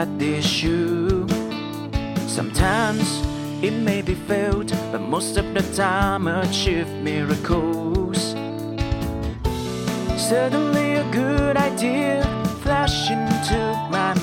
that issue. Sometimes it may be failed, but most of the time achieve miracles. Suddenly a good idea flashed into my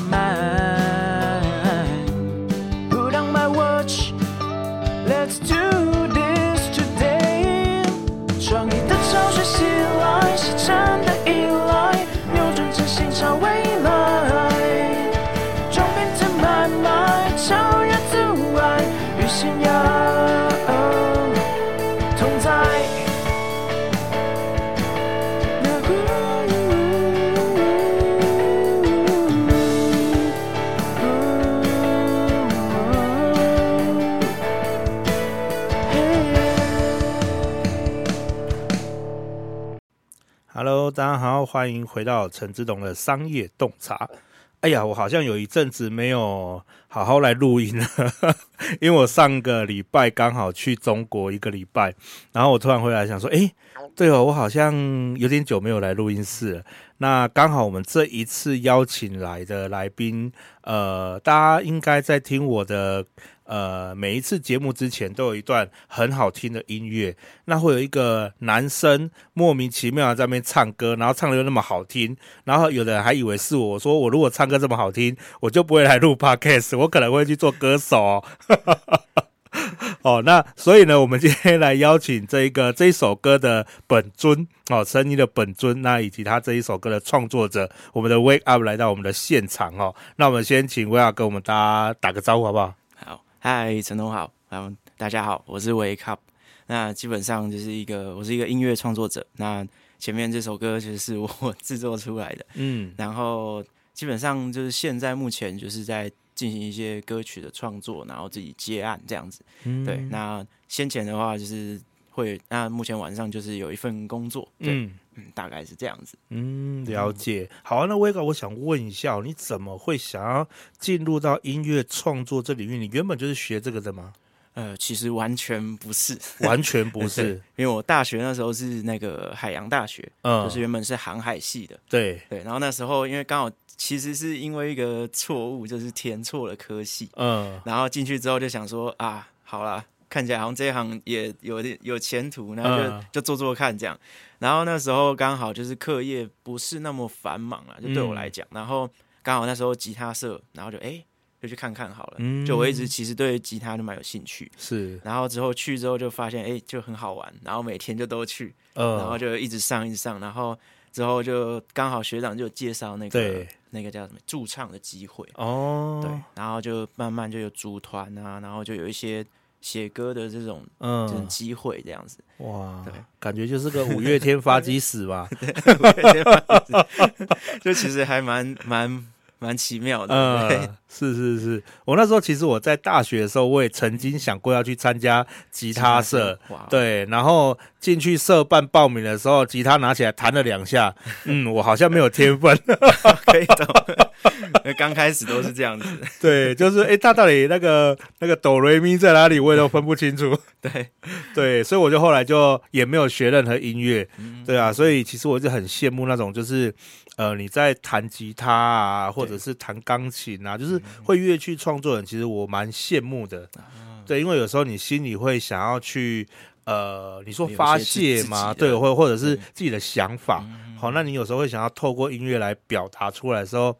大家好，欢迎回到陈之董的商业洞察。哎呀，我好像有一阵子没有好好来录音了，因为我上个礼拜刚好去中国一个礼拜，然后我突然回来想说，哎，对哦，我好像有点久没有来录音室了。那刚好我们这一次邀请来的来宾，呃，大家应该在听我的。呃，每一次节目之前都有一段很好听的音乐，那会有一个男生莫名其妙在那边唱歌，然后唱的又那么好听，然后有的人还以为是我，说我如果唱歌这么好听，我就不会来录 Podcast，我可能会去做歌手哦。哦，那所以呢，我们今天来邀请这一个这一首歌的本尊哦，声音的本尊，那以及他这一首歌的创作者，我们的 Wake Up 来到我们的现场哦。那我们先请 Wake Up 跟我们大家打个招呼好不好？嗨，陈东好，然后大家好，我是 Wake Up。那基本上就是一个，我是一个音乐创作者。那前面这首歌其实是我 制作出来的，嗯，然后基本上就是现在目前就是在进行一些歌曲的创作，然后自己接案这样子。嗯，对。那先前的话就是会，那目前晚上就是有一份工作，对。嗯嗯，大概是这样子。嗯，了解。好啊，那威哥，我想问一下，你怎么会想要进入到音乐创作这领域？你原本就是学这个的吗？呃，其实完全不是，完全不是。因为我大学那时候是那个海洋大学，嗯，就是原本是航海系的。对对，然后那时候因为刚好其实是因为一个错误，就是填错了科系，嗯，然后进去之后就想说啊，好啦，看起来好像这一行也有点有前途，然后就、嗯、就做做看这样。然后那时候刚好就是课业不是那么繁忙了，就对我来讲。嗯、然后刚好那时候吉他社，然后就哎，就去看看好了。嗯、就我一直其实对吉他就蛮有兴趣。是。然后之后去之后就发现哎，就很好玩。然后每天就都去，呃、然后就一直上一直上。然后之后就刚好学长就介绍那个那个叫什么驻唱的机会哦。对。然后就慢慢就有组团啊，然后就有一些。写歌的这种嗯。这种机会这样子哇，对，感觉就是个五月天发鸡屎吧，对，五月天发迹史，就其实还蛮蛮蛮奇妙的，嗯，是是是，我那时候其实我在大学的时候，我也曾经想过要去参加吉他社，哇，对，然后进去社办报名的时候，吉他拿起来弹了两下，嗯，我好像没有天分，可以懂。刚开始都是这样子，对，就是哎，他到底那个那个哆瑞咪在哪里，我也都分不清楚。对。对，所以我就后来就也没有学任何音乐，嗯、对啊，所以其实我就很羡慕那种就是呃你在弹吉他啊，或者是弹钢琴啊，对就是会越去创作人，其实我蛮羡慕的。嗯、对，因为有时候你心里会想要去呃，你说发泄嘛，对，或或者是自己的想法。嗯好，那你有时候会想要透过音乐来表达出来的时候，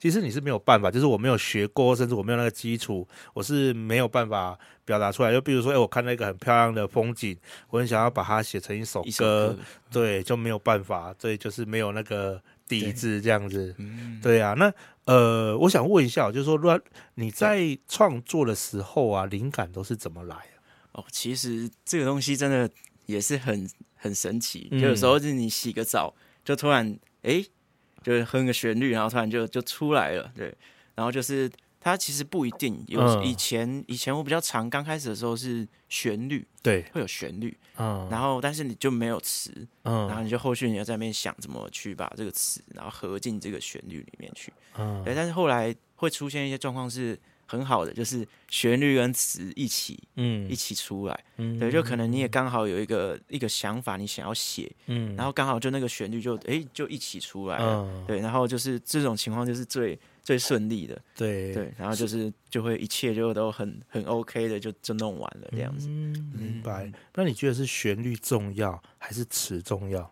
其实你是没有办法，就是我没有学过，甚至我没有那个基础，我是没有办法表达出来。就比如说，哎，我看到一个很漂亮的风景，我很想要把它写成一首歌，一首歌对，就没有办法，所以就是没有那个底子这样子。对，对啊，那呃，我想问一下，就是说，乱你在创作的时候啊，灵感都是怎么来啊？哦，其实这个东西真的也是很很神奇，就有时候是你洗个澡，就突然哎，就哼个旋律，然后突然就就出来了，对，然后就是。它其实不一定有，以前、嗯、以前我比较常刚开始的时候是旋律，对，会有旋律，嗯，然后但是你就没有词，嗯，然后你就后续你要在那边想怎么去把这个词，然后合进这个旋律里面去，嗯，对，但是后来会出现一些状况是很好的，就是旋律跟词一起，嗯，一起出来，嗯，对，就可能你也刚好有一个一个想法你想要写，嗯，然后刚好就那个旋律就哎就一起出来了，嗯，对，然后就是这种情况就是最。最顺利的，对对，然后就是就会一切就都很很 OK 的，就就弄完了这样子。嗯，明白。嗯，那你觉得是旋律重要还是词重要？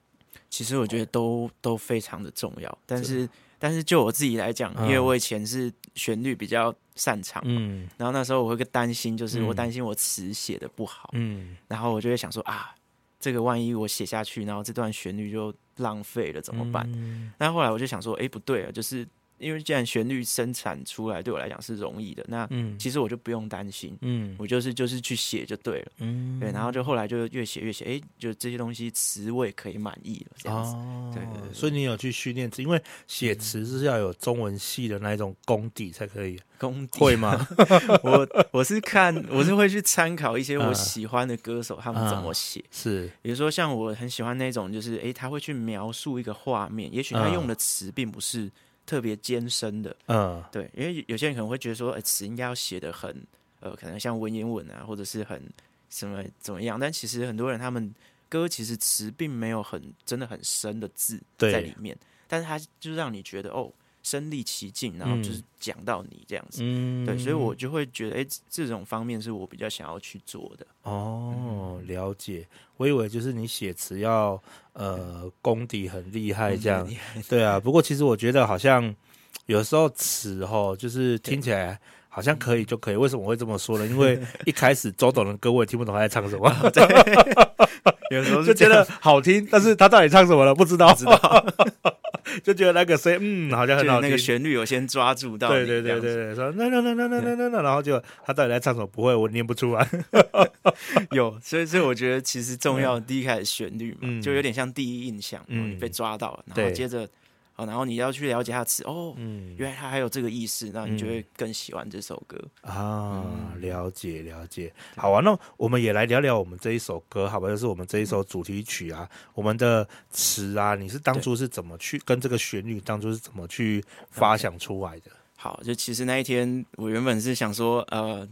其实我觉得都都非常的重要，但是但是就我自己来讲，因为我以前是旋律比较擅长，嗯，然后那时候我会个担心，就是我担心我词写的不好，嗯，然后我就会想说啊，这个万一我写下去，然后这段旋律就浪费了怎么办？嗯，但后来我就想说，哎，不对啊，就是。因为既然旋律生产出来对我来讲是容易的，那其实我就不用担心，嗯，我就是就是去写就对了，嗯，对，然后就后来就越写越写，哎，就这些东西词我也可以满意了，这样子，哦、对，对，对，所以你有去训练词，因为写词是要有中文系的那一种功底才可以，功底 会吗？我我是看我是会去参考一些我喜欢的歌手他们怎么写，是，比如说像我很喜欢那种，就是哎，他会去描述一个画面，也许他用的词并不是。特别艰深的，嗯，对，因为有些人可能会觉得说，哎，词应该要写的很，呃，可能像文言文啊，或者是很什么怎么样，但其实很多人他们歌其实词并没有很真的很深的字在里面，但是他就让你觉得哦。身历其境，然后就是讲到你这样子，嗯、对，所以我就会觉得，哎、欸，这种方面是我比较想要去做的。哦，了解。我以为就是你写词要呃功底很厉害这样，对啊。不过其实我觉得好像有时候词吼，就是听起来好像可以就可以。为什么会这么说呢？因为一开始周董的歌我也听不懂他在唱什么，有时候就觉得好听，但是他到底唱什么了不知道。知道 就觉得那个谁，嗯，好像很好听，那个旋律有先抓住到，对对对对对，说那那那那那那那，然后就他到底在唱什么？不会，我念不出来。有，所以所以我觉得其实重要第一开始旋律嘛，就有点像第一印象，嗯，你被抓到了，然后接着。哦，然后你要去了解他的词哦，嗯，原来他还有这个意思，那你就会更喜欢这首歌啊。了解了解，好啊，那我们也来聊聊我们这一首歌，好吧？就是我们这一首主题曲啊，我们的词啊，你是当初是怎么去跟这个旋律当初是怎么去发想出来的？好，就其实那一天我原本是想说，呃。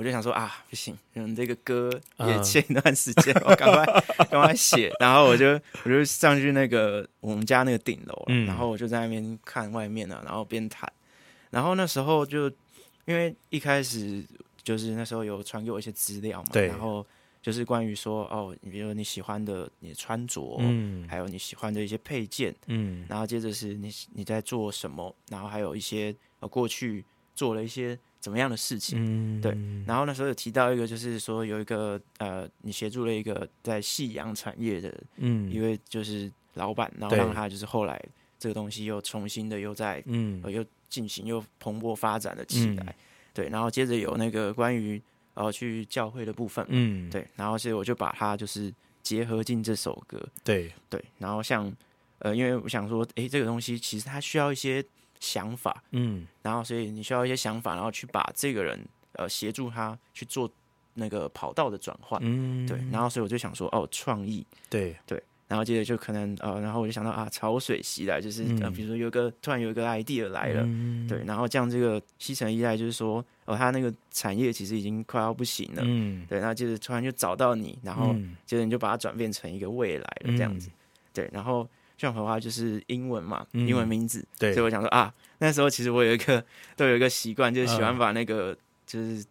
我就想说啊，不行，嗯，这个歌也欠一段时间，我赶快赶快写。然后我就我就上去那个我们家那个顶楼，嗯、然后我就在那边看外面呢，然后边弹。然后那时候就因为一开始就是那时候有传给我一些资料嘛，对，然后就是关于说哦，你比如说你喜欢的你的穿着，嗯，还有你喜欢的一些配件，嗯，然后接着是你你在做什么，然后还有一些呃过去做了一些。怎么样的事情？嗯、对，然后那时候有提到一个，就是说有一个呃，你协助了一个在夕阳产业的，嗯，一位就是老板，然后让他就是后来这个东西又重新的又在嗯、呃、又进行又蓬勃发展了起来，嗯、对，然后接着有那个关于呃去教会的部分，嗯，对，然后所以我就把它就是结合进这首歌，对。对，然后像呃，因为我想说，诶，这个东西其实它需要一些。想法，嗯，然后所以你需要一些想法，然后去把这个人呃协助他去做那个跑道的转换，嗯，对，然后所以我就想说哦，创意，对。对，然后接着就可能呃，然后我就想到啊，潮水袭来，就是、嗯、呃，比如说有一个突然有一个 idea 来了，嗯、对，然后这样这个西城依赖就是说哦，他那个产业其实已经快要不行了，嗯，对，然后接着突然就找到你，然后接着你就把它转变成一个未来了这样子，嗯、对，然后。这样的话就是英文嘛，嗯、英文名字，对，所以我想说啊，那时候其实我有一个都有一个习惯，就是喜欢把那个、嗯、就是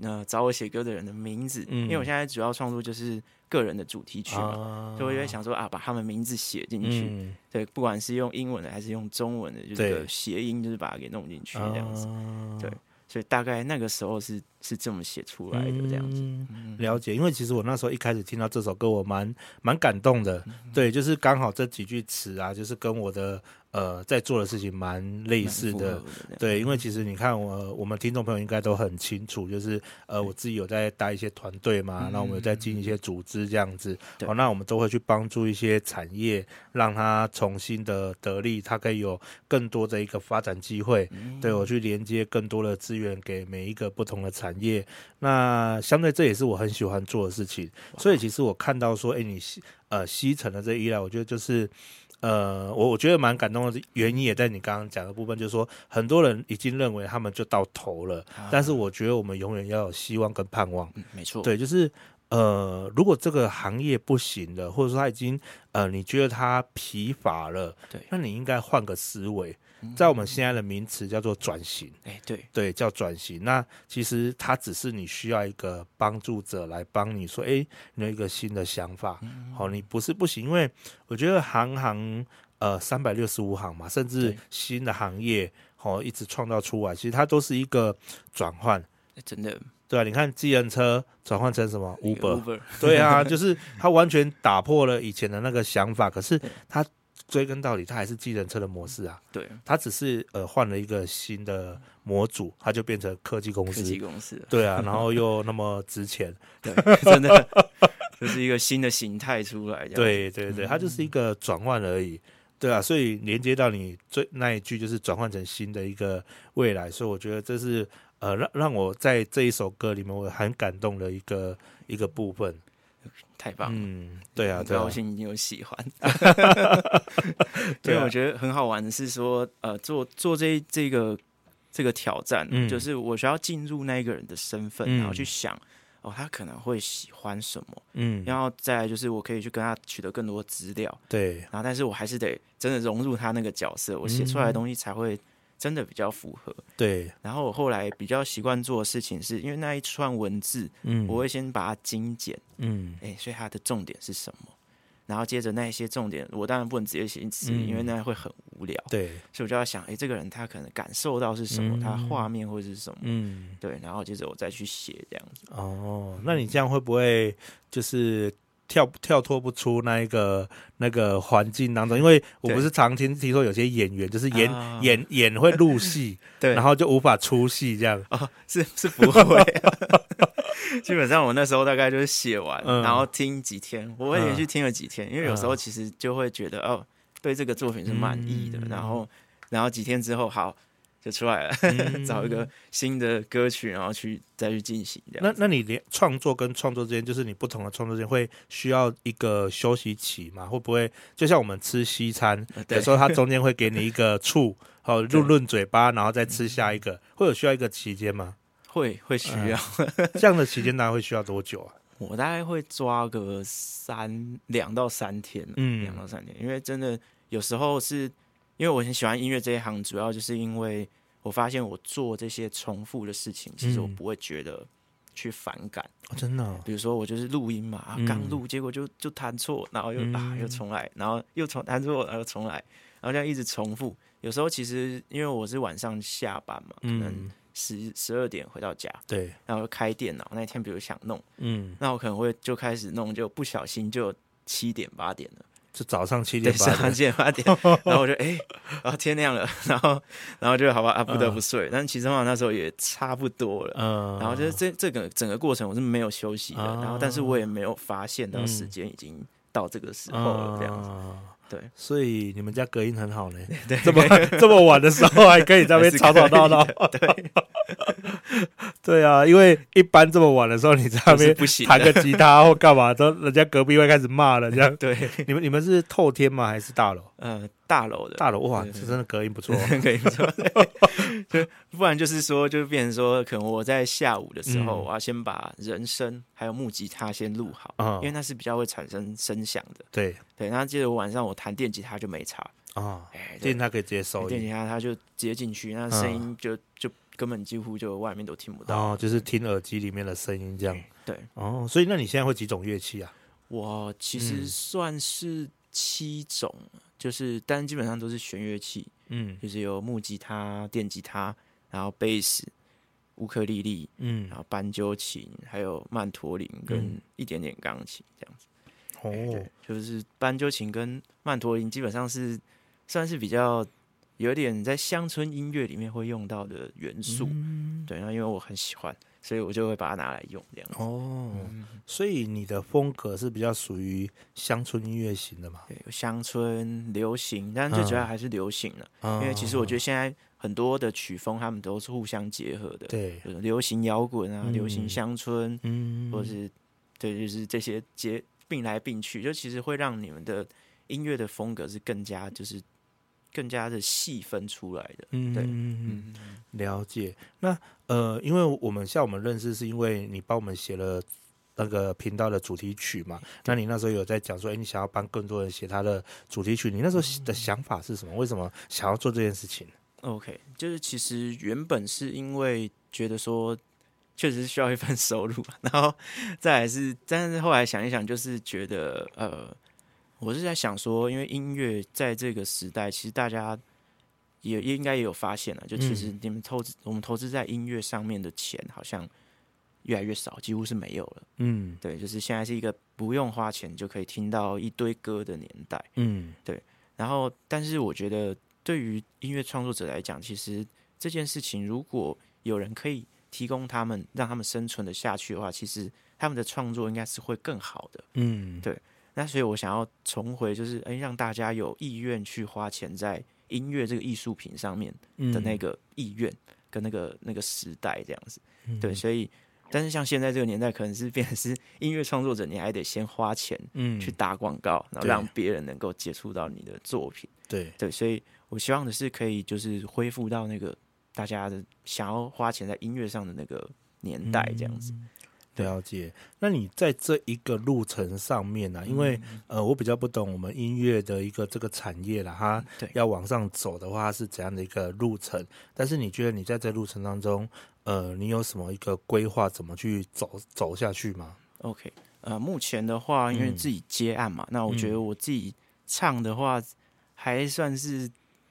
呃找我写歌的人的名字，嗯、因为我现在主要创作就是个人的主题曲嘛，嗯、所以我就会想说啊，把他们名字写进去，嗯、对，不管是用英文的还是用中文的，就是个谐音，就是把它给弄进去这样子，嗯、对。所以大概那个时候是是这么写出来的这样子，嗯、了解。因为其实我那时候一开始听到这首歌，我蛮蛮感动的。嗯、对，就是刚好这几句词啊，就是跟我的呃，在做的事情蛮类似的，对，因为其实你看我我们听众朋友应该都很清楚，就是呃，我自己有在带一些团队嘛，那我们有在进一些组织这样子，好，那我们都会去帮助一些产业，让它重新的得力，它可以有更多的一个发展机会，对，我去连接更多的资源给每一个不同的产业，那相对这也是我很喜欢做的事情，所以其实我看到说，哎，你呃西城的这依赖，我觉得就是。呃，我我觉得蛮感动的原因也在你刚刚讲的部分，就是说很多人已经认为他们就到头了，啊、但是我觉得我们永远要有希望跟盼望。嗯、没错，对，就是呃，如果这个行业不行了，或者说他已经呃，你觉得他疲乏了，对，那你应该换个思维。在我们现在的名词叫做转型，哎，对。对，叫转型。那其实它只是你需要一个帮助者来帮你说，哎，你有一个新的想法，好，你不是不行，因为我觉得行行呃三百六十五行嘛，甚至新的行业，好，一直创造出来，其实它都是一个转换，真的，对啊，你看，计程车转换成什么？Uber，对啊，就是它完全打破了以前的那个想法，可是它。追根到底，它还是计程车的模式啊。对，它只是呃换了一个新的模组，它就变成科技公司。科技公司。对啊，然后又那么值钱。对，真的，就是一个新的形态出来。对对对，它就是一个转换而已。对啊，所以连接到你最那一句，就是转换成新的一个未来。所以我觉得这是呃让让我在这一首歌里面我很感动的一个一个部分。太棒了，嗯，对啊，很高兴你有喜欢。对，我觉得很好玩的是说，呃，做做这这个这个挑战，嗯、就是我需要进入那个人的身份，嗯、然后去想，哦，他可能会喜欢什么，嗯，然后再来就是我可以去跟他取得更多资料，对，然后但是我还是得真的融入他那个角色，我写出来的东西才会。真的比较符合，对。然后我后来比较习惯做的事情是，因为那一串文字，嗯，我会先把它精简，嗯，哎，所以它的重点是什么？然后接着那一些重点，我当然不能直接写词，嗯、因为那样会很无聊，对。所以我就要想，哎，这个人他可能感受到是什么？嗯、他画面会是什么？嗯，对。然后接着我再去写这样子。哦，那你这样会不会就是？跳跳脱不出那一个那个环境当中，因为我不是常听听说有些演员就是演、啊、演演会入戏，对，然后就无法出戏这样。哦，是是不会、啊，基本上我那时候大概就是写完，嗯、然后听几天，我会连续听了几天，嗯、因为有时候其实就会觉得哦，对这个作品是满意的，嗯、然后然后几天之后好。就出来了，嗯、找一个新的歌曲，然后去再去进行。那那你连创作跟创作之间，就是你不同的创作之间，会需要一个休息期吗？会不会就像我们吃西餐，对有时候它中间会给你一个醋，好润润嘴巴，然后再吃下一个，对会有需要一个期间吗？会会需要、嗯、这样的期间，大概会需要多久啊？我大概会抓个三两到三天，嗯，两到三天，因为真的有时候是。因为我很喜欢音乐这一行，主要就是因为我发现我做这些重复的事情，其实我不会觉得去反感。真的、哦，比如说我就是录音嘛，嗯、刚录结果就就弹错，然后又、嗯、啊又重来，然后又重弹错，然后又重来，然后这样一直重复。有时候其实因为我是晚上下班嘛，可能十十二点回到家，对，然后开电脑。那天比如想弄，嗯，那我可能会就开始弄，就不小心就七点八点了。是早上七点八点，早上七点八点，然后我就哎，然、欸、后天亮了，然后然后就好吧啊，不得不睡。嗯、但其实嘛，那时候也差不多了，嗯，然后就是这这个整个过程我是没有休息的，嗯、然后但是我也没有发现到时间已经到这个时候了，这样子。嗯对，所以你们家隔音很好呢。对，这么这么晚的时候还可以在那边吵吵闹闹。对，对啊，因为一般这么晚的时候你在那边弹个吉他或干嘛，都人家隔壁会开始骂了。这样，对，你们你们是透天吗？还是大楼？呃，大楼的，大楼哇，是真的隔音不错，隔音不错。就不然就是说，就变成说，可能我在下午的时候，我要先把人声还有木吉他先录好，因为那是比较会产生声响的。对。对，然后接着晚上我弹电吉他就没差。啊，电吉他可以直接收，电吉他它就直接进去，那声音就就根本几乎就外面都听不到，哦，就是听耳机里面的声音这样。对，哦，所以那你现在会几种乐器啊？我其实算是七种。就是，但基本上都是弦乐器，嗯，就是有木吉他、电吉他，然后贝斯、乌克丽丽，嗯，然后斑鸠琴，还有曼陀林跟一点点钢琴这样子。哦，就是斑鸠琴跟曼陀林基本上是算是比较有点在乡村音乐里面会用到的元素。嗯、对，那因为我很喜欢，所以我就会把它拿来用这样子。哦，嗯、所以你的风格是比较属于乡村音乐型的嘛？对，乡村流行，但最主要还是流行了。嗯、因为其实我觉得现在很多的曲风，他们都是互相结合的。对，流行摇滚啊，嗯、流行乡村，嗯，或者是对，就是这些结并来并去，就其实会让你们的音乐的风格是更加就是。更加的细分出来的，嗯，对，嗯，了解。那呃，因为我们像我们认识，是因为你帮我们写了那个频道的主题曲嘛？那你那时候有在讲说，哎、欸，你想要帮更多人写他的主题曲，你那时候的想法是什么？为什么想要做这件事情？OK，就是其实原本是因为觉得说，确实是需要一份收入，然后再来是，但是后来想一想，就是觉得呃。我是在想说，因为音乐在这个时代，其实大家也应该也有发现了，就其实你们投资，我们投资在音乐上面的钱好像越来越少，几乎是没有了。嗯，对，就是现在是一个不用花钱就可以听到一堆歌的年代。嗯，对。然后，但是我觉得对于音乐创作者来讲，其实这件事情如果有人可以提供他们，让他们生存的下去的话，其实他们的创作应该是会更好的。嗯，对。那所以，我想要重回，就是哎，让大家有意愿去花钱在音乐这个艺术品上面的那个意愿跟那个那个时代这样子。嗯、对，所以，但是像现在这个年代，可能是变成是音乐创作者，你还得先花钱去打广告，嗯、然后让别人能够接触到你的作品。对对，所以我希望的是可以就是恢复到那个大家的想要花钱在音乐上的那个年代这样子。嗯了解，那你在这一个路程上面呢、啊？因为呃，我比较不懂我们音乐的一个这个产业啦，它要往上走的话是怎样的一个路程？但是你觉得你在这路程当中，呃，你有什么一个规划，怎么去走走下去吗？OK，呃，目前的话，因为自己接案嘛，嗯、那我觉得我自己唱的话还算是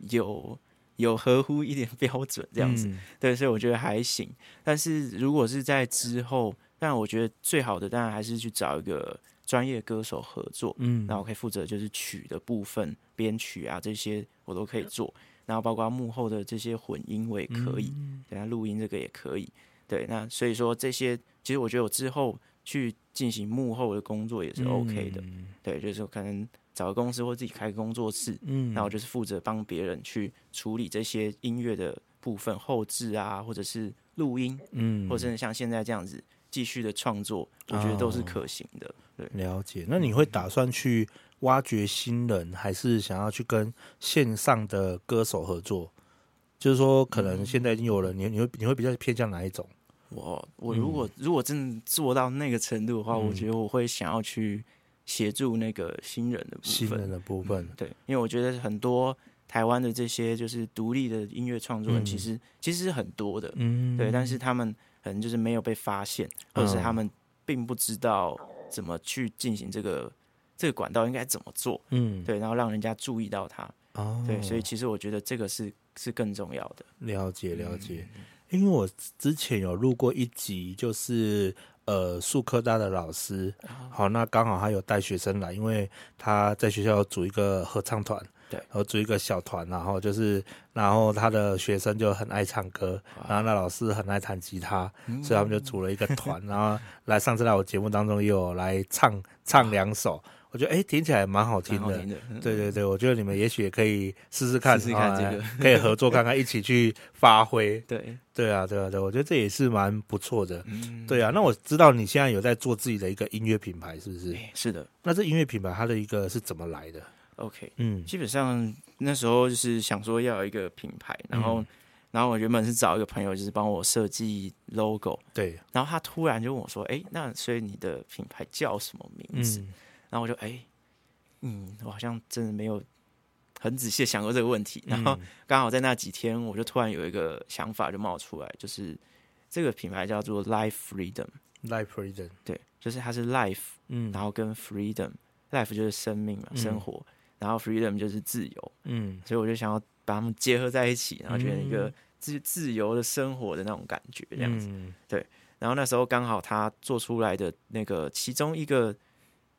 有有合乎一点 标准这样子，嗯、对，所以我觉得还行。但是如果是在之后，但我觉得最好的当然还是去找一个专业歌手合作，嗯，那我可以负责就是曲的部分、编曲啊这些我都可以做，然后包括幕后的这些混音我也可以，嗯、等下录音这个也可以，对，那所以说这些其实我觉得我之后去进行幕后的工作也是 OK 的，嗯、对，就是说可能找个公司或自己开个工作室，嗯，那我就是负责帮别人去处理这些音乐的部分后置啊，或者是录音，嗯，或者是像现在这样子。继续的创作，我觉得都是可行的。哦、对，了解。那你会打算去挖掘新人，还是想要去跟线上的歌手合作？就是说，可能现在已经有了，你你会你会比较偏向哪一种？我我如果、嗯、如果真的做到那个程度的话，嗯、我觉得我会想要去协助那个新人的部分。新人的部分、嗯，对，因为我觉得很多台湾的这些就是独立的音乐创作人，其实、嗯、其实是很多的，嗯，对，但是他们。可能就是没有被发现，或者是他们并不知道怎么去进行这个这个管道应该怎么做，嗯，对，然后让人家注意到他，哦，对，所以其实我觉得这个是是更重要的。了解了解，因为我之前有录过一集，就是呃，数科大的老师，好，那刚好他有带学生来，因为他在学校组一个合唱团。对，然后组一个小团，然后就是，然后他的学生就很爱唱歌，然后那老师很爱弹吉他，嗯、所以他们就组了一个团，然后来上次来我节目当中也有来唱唱两首，我觉得哎听起来蛮好听的，听的。对对对，我觉得你们也许也可以试试看，试试看这个，可以合作看看，一起去发挥，对。对啊对啊对，我觉得这也是蛮不错的，嗯、对啊，那我知道你现在有在做自己的一个音乐品牌，是不是？是的，那这音乐品牌它的一个是怎么来的？OK，嗯，基本上那时候就是想说要有一个品牌，然后，嗯、然后我原本是找一个朋友，就是帮我设计 logo，对，然后他突然就问我说：“哎，那所以你的品牌叫什么名字？”嗯、然后我就哎，嗯，我好像真的没有很仔细想过这个问题。然后刚好在那几天，我就突然有一个想法就冒出来，就是这个品牌叫做 Life Freedom，Life Freedom，对，就是它是 Life，嗯，然后跟 Freedom，Life 就是生命嘛，嗯、生活。然后 freedom 就是自由，嗯，所以我就想要把它们结合在一起，然后觉得一个自自由的生活的那种感觉，这样子，嗯、对。然后那时候刚好他做出来的那个其中一个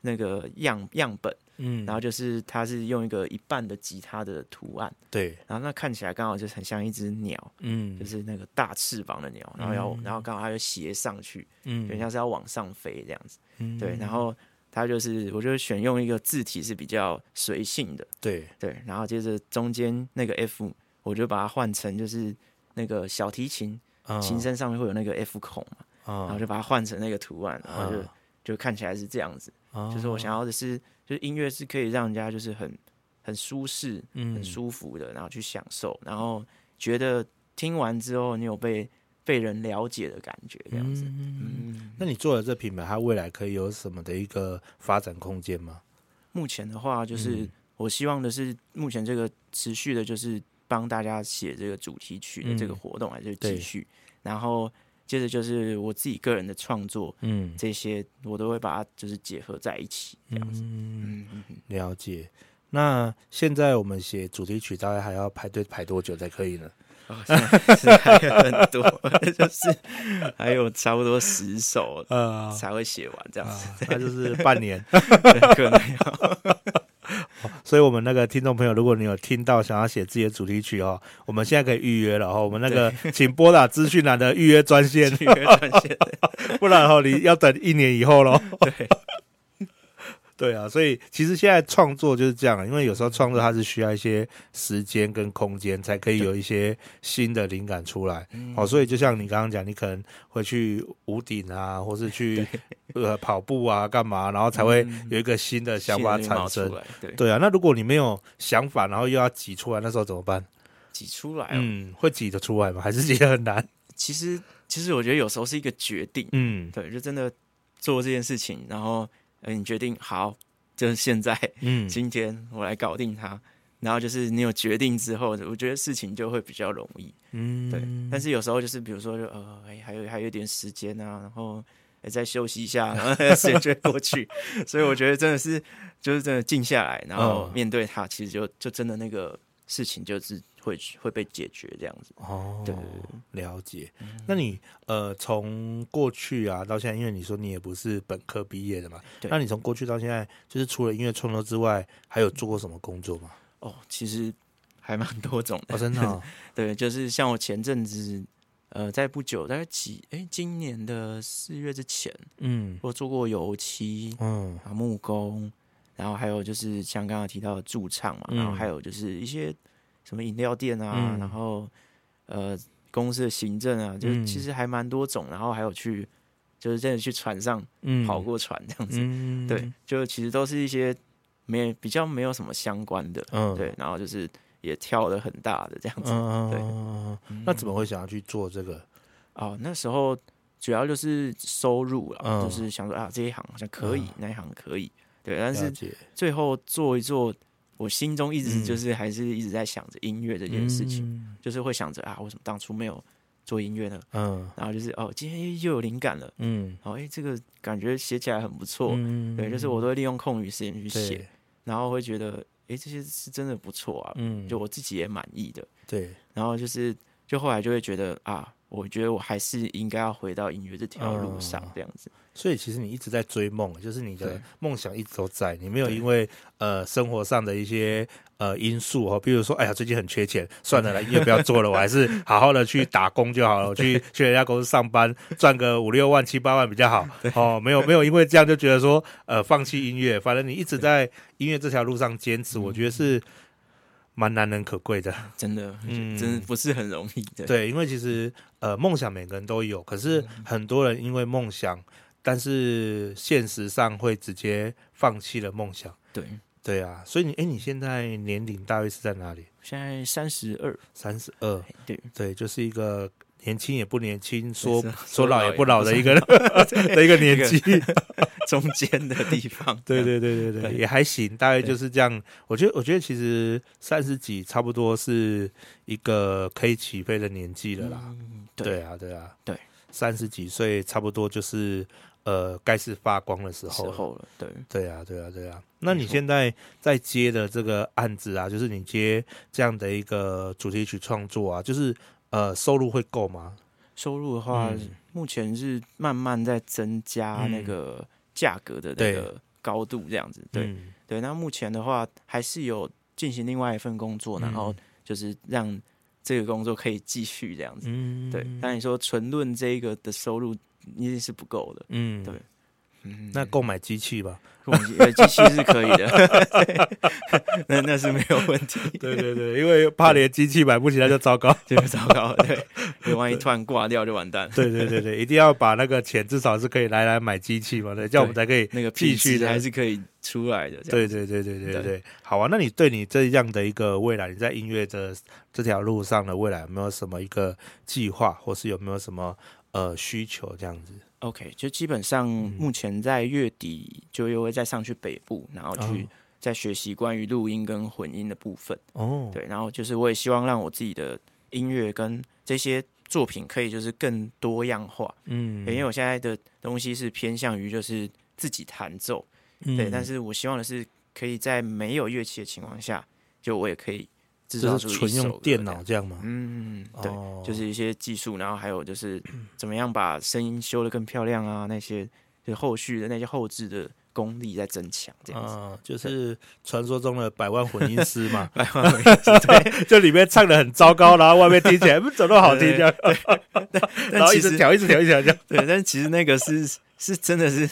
那个样样本，嗯，然后就是他是用一个一半的吉他的图案，对，然后那看起来刚好就很像一只鸟，嗯，就是那个大翅膀的鸟，然后要、嗯、然后刚好它就斜上去，嗯，就像是要往上飞这样子，嗯，对，然后它就是我就选用一个字体是比较随性的，对。对，然后接着中间那个 F，我就把它换成就是那个小提琴，嗯、琴身上面会有那个 F 孔嘛，嗯、然后就把它换成那个图案，然后就。嗯。就看起来是这样子，哦、就是我想要的是，就是音乐是可以让人家就是很很舒适、嗯、很舒服的，然后去享受，然后觉得听完之后你有被被人了解的感觉，这样子。嗯，嗯，那你做了这品牌，它未来可以有什么的一个发展空间吗？目前的话，就是我希望的是，目前这个持续的，就是帮大家写这个主题曲的这个活动还是继续，嗯、然后。接着就是我自己个人的创作，嗯，这些我都会把它就是结合在一起，这样子。嗯，了解。那现在我们写主题曲，大概还要排队排多久才可以呢？哦，现在是还有很多，就是还有差不多十首，呃，才会写完这样子。那、呃、就是半年，可能要。所以，我们那个听众朋友，如果你有听到想要写自己的主题曲哦，我们现在可以预约了哈。我们那个，请拨打资讯栏的预约专线，预约专线，不然哈，你要等一年以后喽。对。对啊，所以其实现在创作就是这样，因为有时候创作它是需要一些时间跟空间，才可以有一些新的灵感出来。好，所以就像你刚刚讲，你可能会去屋顶啊，或是去呃跑步啊，干嘛，然后才会有一个新的想法产生。对，对啊，那如果你没有想法，然后又要挤出来，那时候怎么办？挤出来，嗯，会挤得出来吗？还是挤得很难？其实，其实我觉得有时候是一个决定。嗯，对，就真的做这件事情，然后。呃，你决定好，就是现在，嗯，今天我来搞定它。然后就是你有决定之后，我觉得事情就会比较容易，嗯，对。但是有时候就是，比如说就，就呃，哎，还有还有点时间啊，然后再休息一下，然后 时间就会过去。所以我觉得真的是，就是真的静下来，然后面对它，其实就就真的那个事情就是。会会被解决这样子哦，对，了解。嗯、那你呃，从过去啊到现在，因为你说你也不是本科毕业的嘛，对那你从过去到现在，就是除了音乐创作之外，还有做过什么工作吗？哦，其实还蛮多种的，哦、真的、哦。对，就是像我前阵子，呃，在不久，大概几哎，今年的四月之前，嗯，我做过油漆，嗯，啊，木工，然后还有就是像刚刚提到的驻唱嘛，嗯、然后还有就是一些。什么饮料店啊，嗯、然后呃公司的行政啊，就其实还蛮多种，嗯、然后还有去就是真的去船上跑过船这样子，嗯、对，就其实都是一些没比较没有什么相关的，嗯、对，然后就是也跳的很大的这样子，嗯、对，那怎么会想要去做这个？哦，那时候主要就是收入了，嗯、就是想说啊这一行好像可以，嗯、那一行可以，对，但是最后做一做。我心中一直就是还是一直在想着音乐这件事情，嗯、就是会想着啊，为什么当初没有做音乐呢？嗯，然后就是哦，今天又有灵感了，嗯，然后哎，这个感觉写起来很不错，嗯，对，就是我都会利用空余时间去写，然后会觉得哎，这些是真的不错啊，嗯，就我自己也满意的，对，然后就是就后来就会觉得啊，我觉得我还是应该要回到音乐这条路上这样子。所以其实你一直在追梦，就是你的梦想一直都在，你没有因为呃生活上的一些呃因素哦，比如说哎呀最近很缺钱，算了啦，音乐不要做了，我还是好好的去打工就好了，我去去人家公司上班赚个五六万七八万比较好 哦，没有没有因为这样就觉得说呃放弃音乐，反正你一直在音乐这条路上坚持，我觉得是蛮难能可贵的，真的，嗯，真的不是很容易的。对，因为其实呃梦想每个人都有，可是很多人因为梦想。但是现实上会直接放弃了梦想。对对啊，所以你哎，你现在年龄大约是在哪里？现在三十二，三十二。对对，就是一个年轻也不年轻，说说老也不老的一个 的一个年纪，中间的地方。对 对对对对，也还行，大概就是这样。我觉得我觉得其实三十几差不多是一个可以起飞的年纪了啦。对啊对啊对，三十几岁差不多就是。呃，该是发光的时候了，时候了，对，对啊，对啊，对啊。那你现在在接的这个案子啊，就是你接这样的一个主题曲创作啊，就是呃，收入会够吗？收入的话，嗯、目前是慢慢在增加那个价格的那个高度这样子。对、嗯、对，那目前的话还是有进行另外一份工作，然后就是让这个工作可以继续这样子。嗯，对。但你说纯论这个的收入一定是不够的。嗯，对。嗯，那购买机器吧，购买机器是可以的，那那是没有问题。对对对，因为怕连机器买不起，那就糟糕，就糟糕了。对，万一突然挂掉就完蛋。对对对对，一定要把那个钱至少是可以来来买机器嘛，对，这样我们才可以那个继续的还是可以出来的。对对对对对对对，好啊。那你对你这样的一个未来，你在音乐的这条路上的未来有没有什么一个计划，或是有没有什么呃需求这样子？OK，就基本上目前在月底就又会再上去北部，然后去再学习关于录音跟混音的部分。哦，对，然后就是我也希望让我自己的音乐跟这些作品可以就是更多样化。嗯，因为我现在的东西是偏向于就是自己弹奏，对，但是我希望的是可以在没有乐器的情况下，就我也可以。就是纯用电脑这样吗？嗯，对，就是一些技术，然后还有就是怎么样把声音修的更漂亮啊，那些就后续的那些后置的功力在增强，这样子，就是传说中的百万混音师嘛，百万混音师，对，就里面唱的很糟糕，然后外面听起来怎么好听？这样，然后一直调，一直调，一直调。这样，对，但其实那个是是真的是。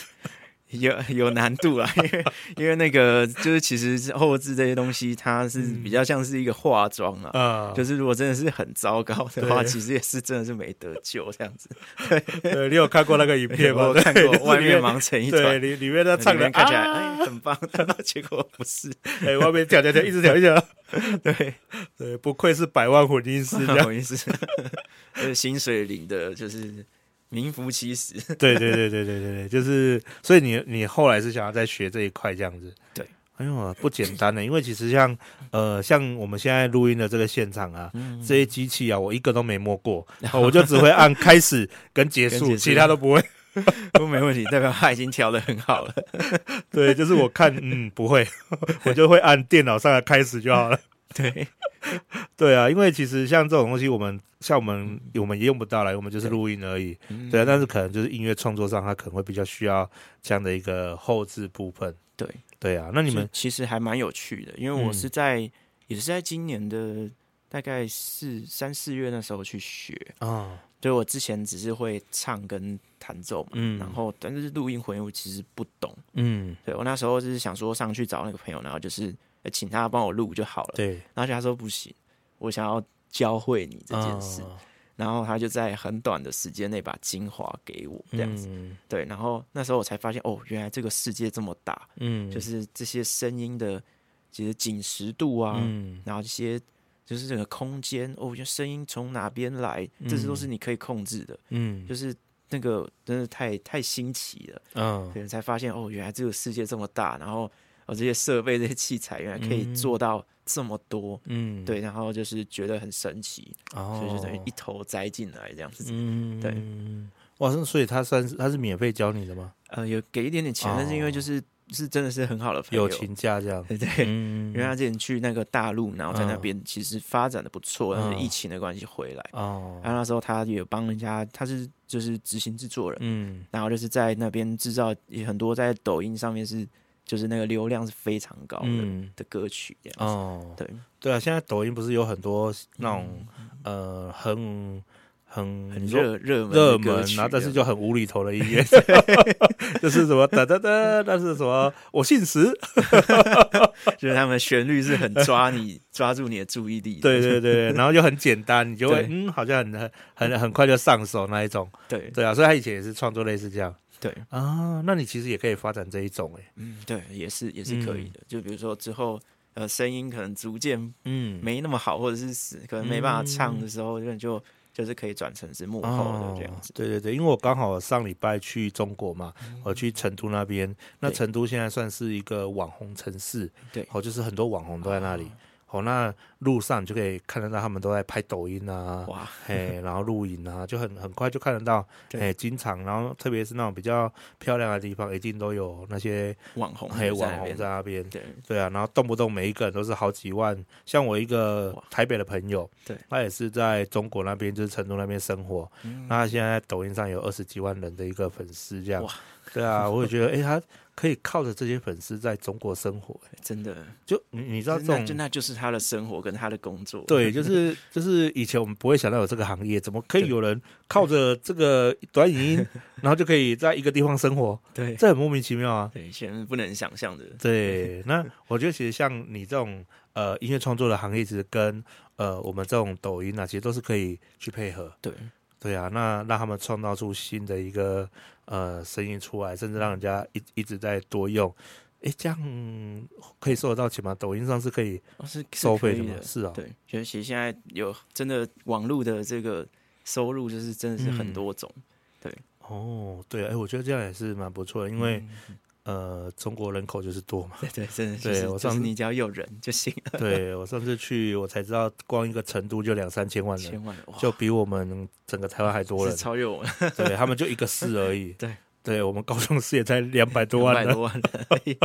有 有难度啊，因为因为那个就是其实后置这些东西，它是比较像是一个化妆啊，嗯、就是如果真的是很糟糕的话，其实也是真的是没得救这样子。对，对你有看过那个影片吗？我看过，外面忙成一团，里里面的唱的看起来哎很棒，但结果不是，哎外面跳跳跳一直跳一直跳，对对，不愧是百万混音师，混音师，就是薪水领的就是。名副其实，对对对对对对对，就是，所以你你后来是想要再学这一块这样子，对，哎呦不简单的，因为其实像呃像我们现在录音的这个现场啊，嗯、这些机器啊，我一个都没摸过，我就只会按开始跟结束，结束其他都不会，都没问题，代表他已经调的很好了。对，就是我看嗯不会，我就会按电脑上的开始就好了。对，对啊，因为其实像这种东西，我们像我们我们也用不到来，我们就是录音而已。对，对啊，但是可能就是音乐创作上，它可能会比较需要这样的一个后置部分。对，对啊，那你们其实还蛮有趣的，因为我是在、嗯、也是在今年的大概四三四月那时候去学啊。所以我之前只是会唱跟弹奏嘛，嗯，然后但是录音混音我其实不懂，嗯，对我那时候就是想说上去找那个朋友，然后就是。请他帮我录就好了。对，然后他说不行，我想要教会你这件事。哦、然后他就在很短的时间内把精华给我，这样子。嗯、对，然后那时候我才发现，哦，原来这个世界这么大。嗯，就是这些声音的，其实紧实度啊，嗯、然后这些就是整个空间，哦，就声音从哪边来，这些都是你可以控制的。嗯，就是那个真的太太新奇了。嗯、哦，对，才发现，哦，原来这个世界这么大，然后。哦，这些设备、这些器材原来可以做到这么多，嗯，对，然后就是觉得很神奇，哦，所以就等于一头栽进来这样子，嗯，对，哇，所以他算是他是免费教你的吗？呃，有给一点点钱，但是因为就是是真的是很好的朋友，友情价这样，对。对，因为他之前去那个大陆，然后在那边其实发展的不错，但是疫情的关系回来，哦，然后那时候他也帮人家，他是就是执行制作人，嗯，然后就是在那边制造也很多，在抖音上面是。就是那个流量是非常高的、嗯、的歌曲这样子，哦，对。对啊，现在抖音不是有很多那种、嗯、呃很很很热热热门，然后但是就很无厘头的音乐，就是什么哒哒哒，但是什么我姓石，就是他们旋律是很抓你抓住你的注意力，对对对，然后就很简单，你就会嗯好像很很很快就上手那一种，对。对啊，所以他以前也是创作类似这样。对啊，那你其实也可以发展这一种哎、欸，嗯，对，也是也是可以的。嗯、就比如说之后，呃，声音可能逐渐嗯没那么好，或者是死，可能没办法唱的时候，就就就是可以转成是幕后的这样子、哦。对对对，因为我刚好上礼拜去中国嘛，嗯、我去成都那边，那成都现在算是一个网红城市，对，哦，就是很多网红都在那里。哦，哦，那路上就可以看得到他们都在拍抖音啊，哇，嘿，然后录影啊，就很很快就看得到，哎，经常，然后特别是那种比较漂亮的地方，一定都有那些网红，嘿，网红在那边，对。对啊，然后动不动每一个人都是好几万，像我一个台北的朋友，对，他也是在中国那边，就是成都那边生活，那他现在在抖音上有二十几万人的一个粉丝，这样，对啊，我也觉得，哎，他。可以靠着这些粉丝在中国生活，欸，真的就你你知道这种，就那就是他的生活跟他的工作。对，就是就是以前我们不会想到有这个行业，怎么可以有人靠着这个短影音，然后就可以在一个地方生活？对，这很莫名其妙啊！对，以前不能想象的。对，那我觉得其实像你这种呃音乐创作的行业，其实跟呃我们这种抖音啊，其实都是可以去配合。对。对啊，那让他们创造出新的一个呃声音出来，甚至让人家一一直在多用，哎，这样可以收得到钱吗？抖音上是可以收费的吗？是啊，对，觉得其实现在有真的网络的这个收入，就是真的是很多种，对，哦，对，哎，我觉得这样也是蛮不错的，因为。呃，中国人口就是多嘛，对对，真的，对我上次你只要有人就行了。对我上次去，我才知道，光一个成都就两三千万人，千万就比我们整个台湾还多人，超越我们。对他们就一个市而已。对，对我们高雄市也才两百多万人，两百多万人，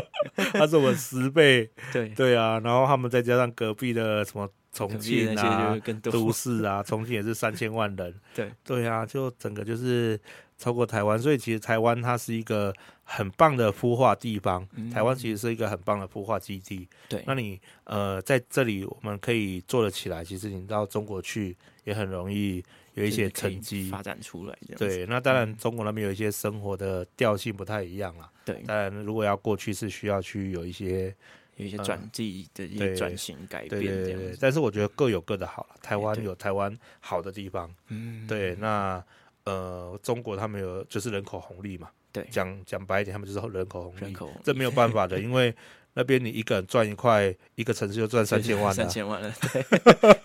他是我们十倍。对对啊，然后他们再加上隔壁的什么重庆啊、都市啊，重庆也是三千万人。对对啊，就整个就是。超过台湾，所以其实台湾它是一个很棒的孵化地方。嗯、台湾其实是一个很棒的孵化基地。对，那你呃在这里我们可以做得起来，其实你到中国去也很容易有一些成绩发展出来。对，那当然中国那边有一些生活的调性不太一样啦。对，当然如果要过去是需要去有一些有一些转机的一些转型改变。对但是我觉得各有各的好了。台湾有台湾好的地方。嗯，对，那。呃，中国他们有就是人口红利嘛，对，讲讲白一点，他们就是人口红利，人口红利。这没有办法的，因为那边你一个人赚一块，一个城市就赚 三千万了，三千万了，对，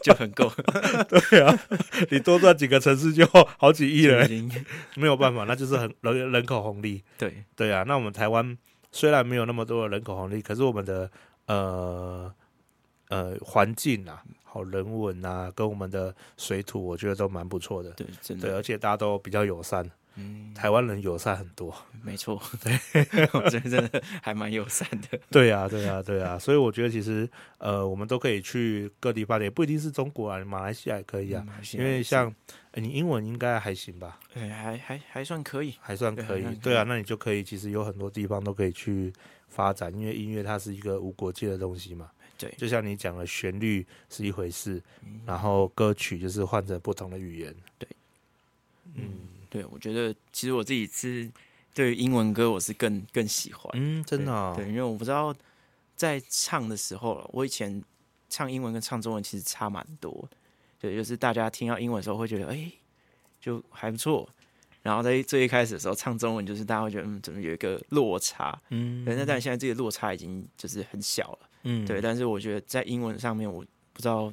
就很够，对啊，你多赚几个城市就好几亿了，没有办法，那就是很人人口红利，对。对啊，那我们台湾虽然没有那么多的人口红利，可是我们的呃呃环境啊。好人文啊，跟我们的水土，我觉得都蛮不错的。对，真的。对，而且大家都比较友善。嗯，台湾人友善很多。没错，对，我觉得真的还蛮友善的。对啊，对啊，对啊。所以我觉得其实呃，我们都可以去各地发展，也不一定是中国啊，马来西亚也可以啊。因为像你英文应该还行吧？对，还还还算可以，还算可以。对啊，那你就可以，其实有很多地方都可以去发展，因为音乐它是一个无国界的东西嘛。对，就像你讲的，旋律是一回事，嗯、然后歌曲就是换着不同的语言。对，嗯，对，我觉得其实我自己是对于英文歌我是更更喜欢。嗯，真的、哦对。对，因为我不知道在唱的时候，我以前唱英文跟唱中文其实差蛮多。对，就是大家听到英文的时候会觉得，哎，就还不错。然后在最一开始的时候唱中文，就是大家会觉得，嗯，怎么有一个落差？嗯，对。那但现在这个落差已经就是很小了。嗯，对，但是我觉得在英文上面，我不知道，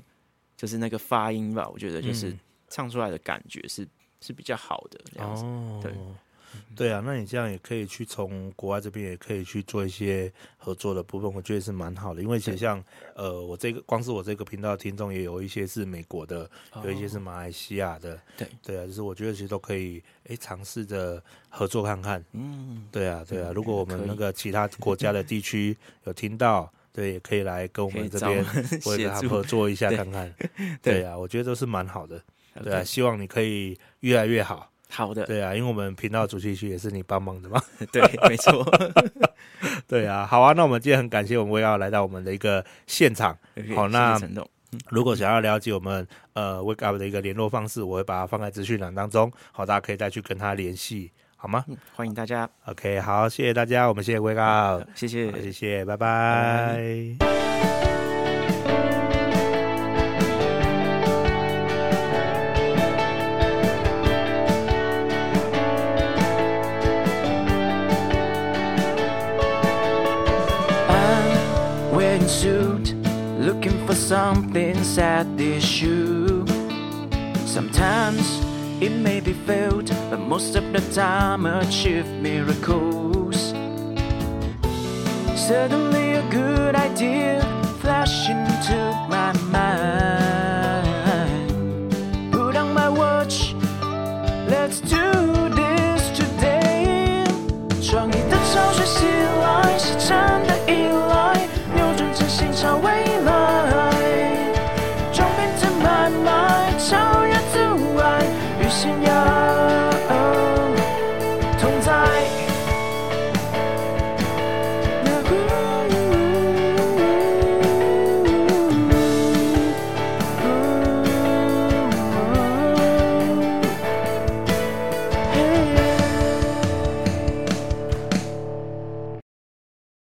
就是那个发音吧，我觉得就是唱出来的感觉是、嗯、是比较好的这样子。哦，对，对啊，那你这样也可以去从国外这边也可以去做一些合作的部分，我觉得是蛮好的。因为其实像呃，我这个光是我这个频道的听众也有一些是美国的，哦、有一些是马来西亚的。对，对啊，就是我觉得其实都可以哎尝试着合作看看。嗯，对啊，对啊，如果我们那个其他国家的地区有听到。对，也可以来跟我们这边，或者他合作一下看看。对，对啊，我觉得都是蛮好的。对啊，希望你可以越来越好。好的。对啊，因为我们频道主题曲也是你帮忙的嘛。对，没错。对啊，好啊，那我们今天很感谢我们威奥来到我们的一个现场。好，那如果想要了解我们呃 Wake Up 的一个联络方式，我会把它放在资讯栏当中。好，大家可以再去跟他联系。好吗？嗯，欢迎大家。OK，好，谢谢大家，我们谢谢 Wake Up，谢谢，谢谢，拜拜。It may be failed, but most of the time achieve miracles. Suddenly a good idea flashed into my